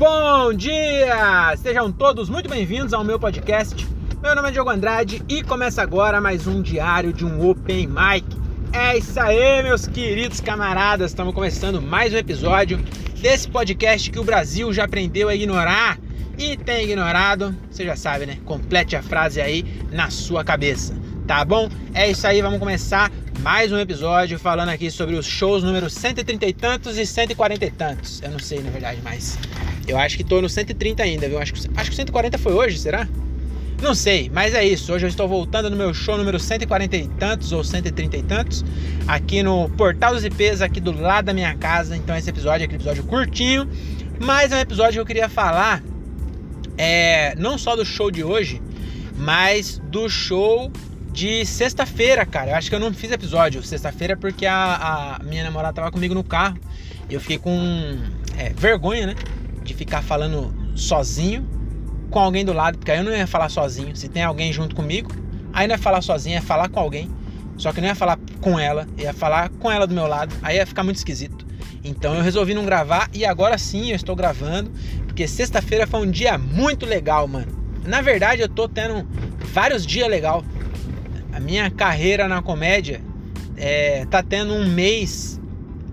Bom dia! Sejam todos muito bem-vindos ao meu podcast. Meu nome é Diogo Andrade e começa agora mais um diário de um Open Mic. É isso aí, meus queridos camaradas. Estamos começando mais um episódio desse podcast que o Brasil já aprendeu a ignorar e tem ignorado. Você já sabe, né? Complete a frase aí na sua cabeça, tá bom? É isso aí, vamos começar mais um episódio falando aqui sobre os shows número 130 e tantos e 140 e tantos. Eu não sei, na verdade, mas eu acho que tô no 130 ainda, viu? Acho que, acho que 140 foi hoje, será? Não sei, mas é isso. Hoje eu estou voltando no meu show número 140 e tantos ou 130 e tantos, aqui no Portal dos IPs, aqui do lado da minha casa. Então esse episódio é aquele episódio curtinho, mas é um episódio que eu queria falar é, não só do show de hoje, mas do show de sexta-feira, cara. Eu acho que eu não fiz episódio sexta-feira porque a, a, minha namorada tava comigo no carro. Eu fiquei com é, vergonha, né? De ficar falando sozinho com alguém do lado, porque aí eu não ia falar sozinho. Se tem alguém junto comigo, aí não ia falar sozinho, ia falar com alguém. Só que não ia falar com ela, ia falar com ela do meu lado. Aí ia ficar muito esquisito. Então eu resolvi não gravar e agora sim eu estou gravando, porque sexta-feira foi um dia muito legal, mano. Na verdade, eu tô tendo vários dias legal a minha carreira na comédia é, tá tendo um mês,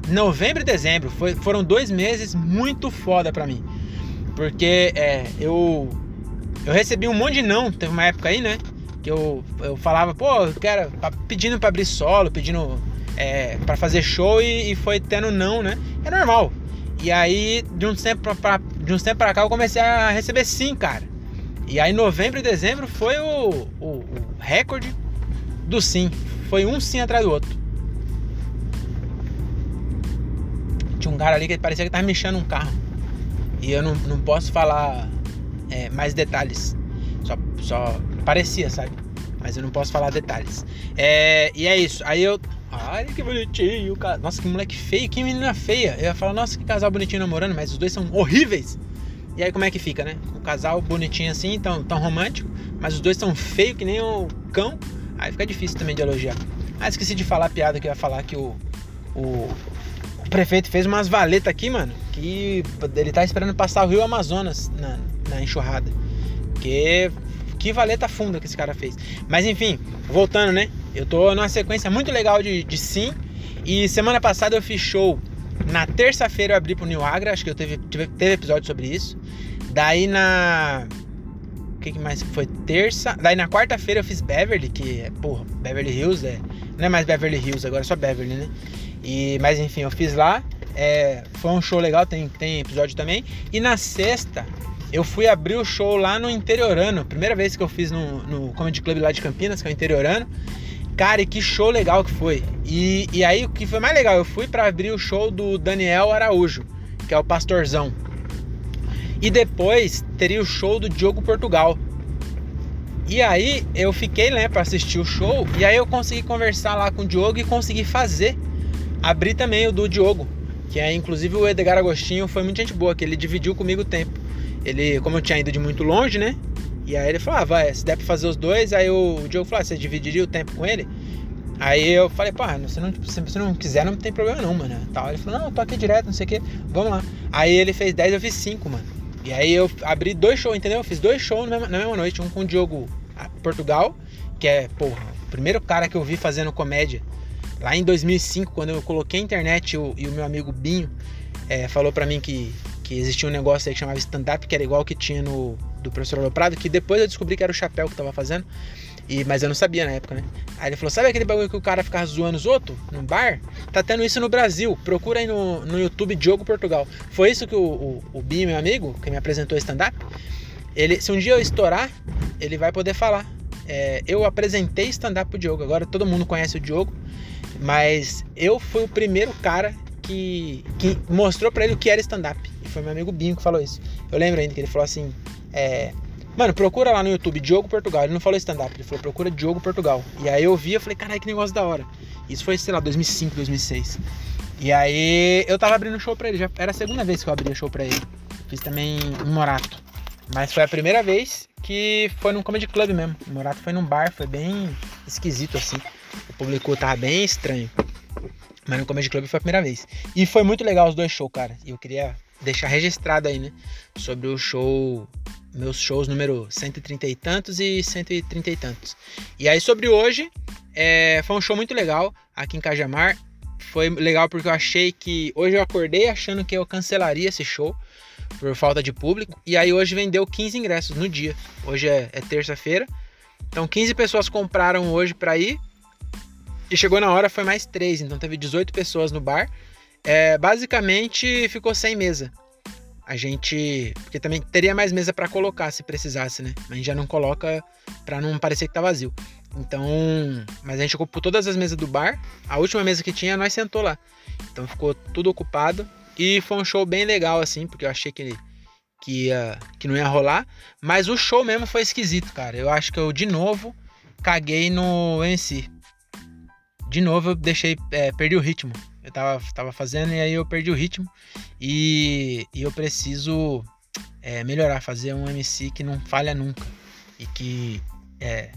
novembro e dezembro, foi, foram dois meses muito foda pra mim. Porque é, eu, eu recebi um monte de não, teve uma época aí, né? Que eu, eu falava, pô, eu quero, pedindo pra abrir solo, pedindo é, para fazer show e, e, foi tendo não, né? É normal. E aí, de um tempo pra, pra, de uns tempos pra cá, eu comecei a receber sim, cara. E aí, novembro e dezembro foi o, o, o recorde do sim. Foi um sim atrás do outro. Um cara ali que parecia que tava mexendo um carro. E eu não, não posso falar é, mais detalhes. Só, só parecia, sabe? Mas eu não posso falar detalhes. É, e é isso. Aí eu. Ai, que bonitinho. Cara. Nossa, que moleque feio, que menina feia. Eu ia falar, nossa, que casal bonitinho namorando, mas os dois são horríveis. E aí como é que fica, né? Um casal bonitinho assim, tão, tão romântico, mas os dois são feios que nem o cão. Aí fica difícil também de elogiar. Ah, esqueci de falar a piada que eu ia falar que o, o, o prefeito fez umas valetas aqui, mano. Que ele tá esperando passar o rio Amazonas na, na enxurrada. Que, que valeta funda que esse cara fez. Mas enfim, voltando, né? Eu tô numa sequência muito legal de, de sim. E semana passada eu fiz show. Na terça-feira eu abri pro New Agra, acho que eu teve, teve episódio sobre isso. Daí na que, que mais foi? Terça. Daí na quarta-feira eu fiz Beverly, que é, porra, Beverly Hills é. Não é mais Beverly Hills, agora é só Beverly, né? E, mas enfim, eu fiz lá. É, foi um show legal, tem, tem episódio também. E na sexta, eu fui abrir o show lá no Interiorano. Primeira vez que eu fiz no, no Comedy Club lá de Campinas, que é o Interiorano. Cara, e que show legal que foi. E, e aí o que foi mais legal, eu fui para abrir o show do Daniel Araújo, que é o pastorzão. E depois teria o show do Diogo Portugal. E aí eu fiquei, né, para assistir o show. E aí eu consegui conversar lá com o Diogo e consegui fazer. Abrir também o do Diogo. Que é inclusive o Edgar Agostinho foi muito gente boa, que ele dividiu comigo o tempo. Ele, como eu tinha ido de muito longe, né? E aí ele falou: ah, vai, se der pra fazer os dois, aí o, Diogo falou: ah, você dividiria o tempo com ele? Aí eu falei, pô, se, não, se você não quiser, não tem problema não, mano. Tal. Ele falou, não, eu tô aqui direto, não sei o que, vamos lá. Aí ele fez 10, eu fiz 5, mano. E aí eu abri dois shows, entendeu? Eu fiz dois shows na mesma noite. Um com o Diogo Portugal, que é, porra, o primeiro cara que eu vi fazendo comédia. Lá em 2005, quando eu coloquei a internet e o, e o meu amigo Binho é, falou para mim que, que existia um negócio aí que chamava stand-up, que era igual que tinha no do professor Aloprado, que depois eu descobri que era o chapéu que tava fazendo. E, mas eu não sabia na época, né? Aí ele falou: sabe aquele bagulho que o cara ficava zoando os outros num bar? Tá tendo isso no Brasil. Procura aí no, no YouTube Diogo Portugal. Foi isso que o, o, o Binho, meu amigo, que me apresentou stand-up, ele, se um dia eu estourar, ele vai poder falar. É, eu apresentei stand-up pro Diogo. Agora todo mundo conhece o Diogo, mas eu fui o primeiro cara que, que mostrou para ele o que era stand-up. E foi meu amigo Binho que falou isso. Eu lembro ainda que ele falou assim: é, Mano, procura lá no YouTube Diogo Portugal. Ele não falou stand-up, ele falou procura Diogo Portugal. E aí eu vi, eu falei, caralho, que negócio da hora. Isso foi, sei lá, 2005, 2006. E aí eu tava abrindo show pra ele. Já era a segunda vez que eu abria show pra ele. Fiz também um Morato. Mas foi a primeira vez que foi num comedy club mesmo. O Morato foi num bar, foi bem esquisito assim. O público tava bem estranho. Mas no Comedy Club foi a primeira vez. E foi muito legal os dois shows, cara. E eu queria deixar registrado aí, né? Sobre o show, meus shows número 130 e tantos e 130 e tantos. E aí sobre hoje, é, foi um show muito legal aqui em Cajamar. Foi legal porque eu achei que. Hoje eu acordei achando que eu cancelaria esse show por falta de público. E aí hoje vendeu 15 ingressos no dia. Hoje é, é terça-feira. Então 15 pessoas compraram hoje para ir. E chegou na hora, foi mais 3. Então teve 18 pessoas no bar. É, basicamente ficou sem mesa. A gente. Porque também teria mais mesa para colocar se precisasse, né? Mas a gente já não coloca para não parecer que tá vazio. Então. Mas a gente ocupou todas as mesas do bar. A última mesa que tinha, nós sentou lá. Então ficou tudo ocupado. E foi um show bem legal, assim, porque eu achei que, que, ia, que não ia rolar. Mas o show mesmo foi esquisito, cara. Eu acho que eu, de novo, caguei no MC. De novo, eu deixei. É, perdi o ritmo. Eu tava, tava fazendo e aí eu perdi o ritmo. E, e eu preciso é, melhorar, fazer um MC que não falha nunca. E que. É,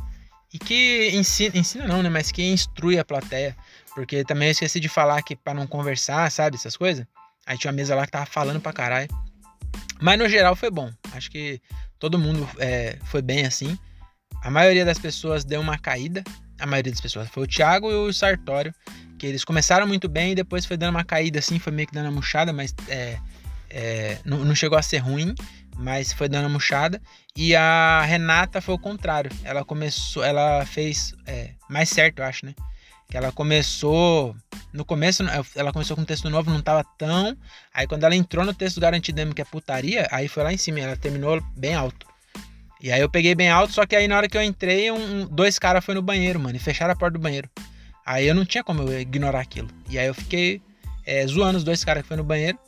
e que ensina, ensina não, né? Mas que instrui a plateia. Porque também eu esqueci de falar que para não conversar, sabe? Essas coisas. Aí tinha uma mesa lá que tava falando pra caralho. Mas no geral foi bom. Acho que todo mundo é, foi bem assim. A maioria das pessoas deu uma caída. A maioria das pessoas foi o Thiago e o Sartório. Que eles começaram muito bem e depois foi dando uma caída assim. Foi meio que dando uma murchada, mas é, é, não, não, chegou a ser ruim. Mas foi dando uma murchada. E a Renata foi o contrário. Ela começou. Ela fez é, mais certo, eu acho, né? Que ela começou no começo, ela começou com um texto novo, não tava tão. Aí quando ela entrou no texto garantido que é putaria, aí foi lá em cima, ela terminou bem alto. E aí eu peguei bem alto, só que aí na hora que eu entrei, um, dois caras foram no banheiro, mano, e fecharam a porta do banheiro. Aí eu não tinha como eu ignorar aquilo. E aí eu fiquei é, zoando os dois caras que foram no banheiro.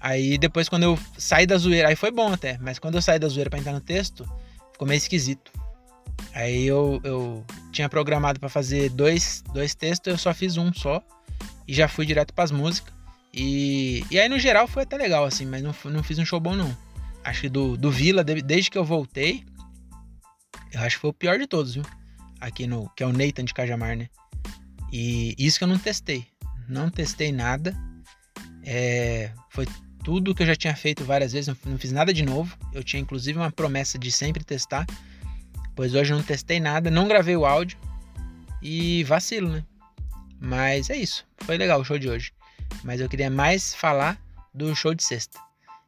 Aí depois quando eu saí da zoeira, aí foi bom até, mas quando eu saí da zoeira pra entrar no texto, ficou meio esquisito. Aí eu, eu tinha programado para fazer dois, dois textos, eu só fiz um só e já fui direto para as músicas. E, e aí no geral foi até legal, assim, mas não, não fiz um show bom não. Acho que do, do Vila, desde que eu voltei, eu acho que foi o pior de todos, viu? Aqui no. Que é o Nathan de Cajamar, né? E isso que eu não testei. Não testei nada. É, foi tudo que eu já tinha feito várias vezes, não, não fiz nada de novo. Eu tinha inclusive uma promessa de sempre testar. Pois hoje não testei nada, não gravei o áudio. E vacilo, né? Mas é isso. Foi legal o show de hoje. Mas eu queria mais falar do show de sexta.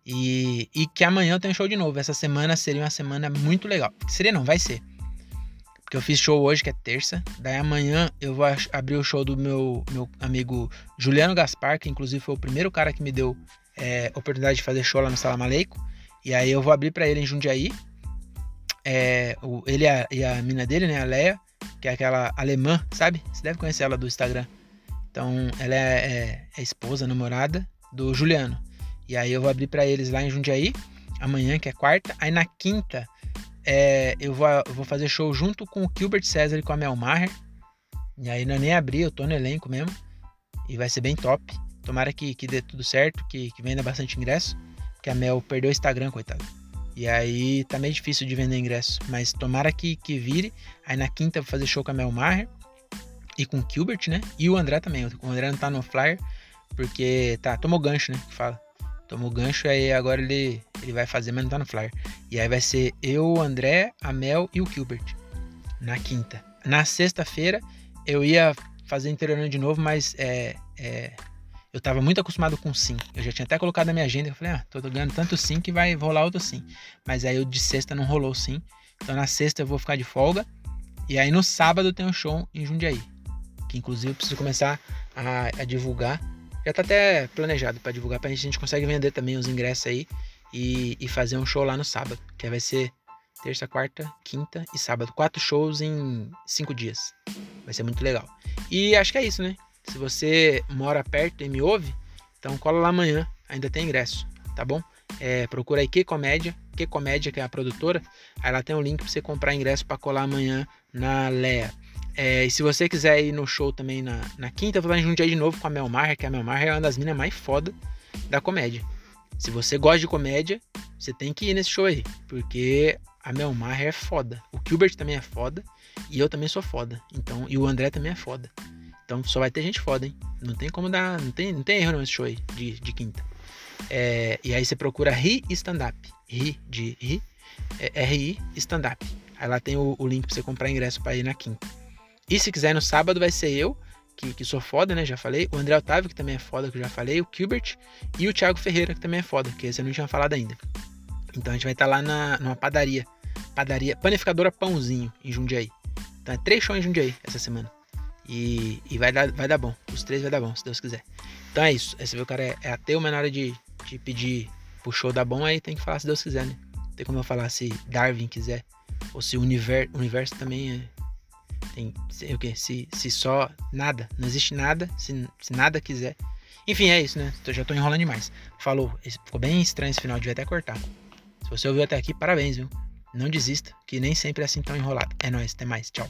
E, e que amanhã tenho show de novo. Essa semana seria uma semana muito legal. Seria não, vai ser. Porque eu fiz show hoje, que é terça. Daí amanhã eu vou abrir o show do meu, meu amigo Juliano Gaspar, que inclusive foi o primeiro cara que me deu é, oportunidade de fazer show lá no Salam Aleico. E aí eu vou abrir para ele em Jundiaí. É, o, ele e a, e a mina dele, né, a Leia que é aquela alemã, sabe? Você deve conhecer ela do Instagram. Então, ela é, é, é esposa, namorada do Juliano. E aí eu vou abrir para eles lá em Jundiaí, amanhã, que é quarta. Aí na quinta, é, eu, vou, vou fazer show junto com o Gilbert César e com a Mel Maher. E aí não é nem abrir, eu tô no elenco mesmo. E vai ser bem top. Tomara que, que dê tudo certo, que, que venda bastante ingresso. Porque a Mel perdeu o Instagram, coitado. E aí tá meio difícil de vender ingresso. Mas tomara que, que vire. Aí na quinta vou fazer show com a Mel Maher e com o Gilbert, né? E o André também. O André não tá no flyer. Porque tá, tomou gancho, né? Que fala. Tomou gancho, aí agora ele, ele vai fazer, mas não tá no flyer. E aí vai ser eu, o André, a Mel e o Gilbert. Na quinta. Na sexta-feira eu ia fazer interiorando de novo, mas é, é, eu tava muito acostumado com sim. Eu já tinha até colocado na minha agenda. Eu falei, ah, tô ganhando tanto sim que vai rolar outro sim. Mas aí o de sexta não rolou sim. Então na sexta eu vou ficar de folga. E aí no sábado tem um show em Jundiaí. Que inclusive eu preciso começar a, a divulgar. Já tá até planejado para divulgar, pra gente, a gente consegue vender também os ingressos aí. E, e fazer um show lá no sábado. Que vai ser terça, quarta, quinta e sábado. Quatro shows em cinco dias. Vai ser muito legal. E acho que é isso, né? Se você mora perto e me ouve, então cola lá amanhã, ainda tem ingresso, tá bom? É, procura aí Que Comédia, Que Comédia, que é a produtora. Aí lá tem um link para você comprar ingresso para colar amanhã na Lea. É, e se você quiser ir no show também na, na quinta, eu vou lá em Jundiaí de novo com a Mel Maher, que a Mel é uma das minas mais foda da comédia. Se você gosta de comédia, você tem que ir nesse show aí, porque a Mel é foda. O Gilbert também é foda e eu também sou foda. Então, e o André também é foda. Então só vai ter gente foda, hein? Não tem como dar. Não tem, não tem erro nesse show aí de, de quinta. É, e aí você procura RI Stand-Up. RI de RI, é, RI Stand-Up. Aí lá tem o, o link pra você comprar ingresso para ir na quinta. E se quiser no sábado vai ser eu, que, que, sou foda, né? Já falei. O André Otávio, que também é foda, que eu já falei. O Gilbert. E o Thiago Ferreira, que também é foda, que esse eu não tinha falado ainda. Então a gente vai estar tá lá na, numa padaria. Padaria, panificadora Pãozinho, em Jundiaí. Então é três shows em Jundiaí essa semana. E, e vai, dar, vai dar bom. Os três vai dar bom, se Deus quiser. Então é isso. Aí você vê o cara é, é ateu, mas na hora de, de pedir pro show dar bom, aí tem que falar se Deus quiser, né? Tem como eu falar se Darwin quiser. Ou se o universo, universo também é. Tem, sei o que? Se, se só nada, não existe nada, se, se nada quiser. Enfim, é isso, né? Eu já tô enrolando demais. Falou, ficou bem estranho esse final, devia até cortar. Se você ouviu até aqui, parabéns, viu? Não desista, que nem sempre é assim tão enrolado. É nóis, até mais, tchau.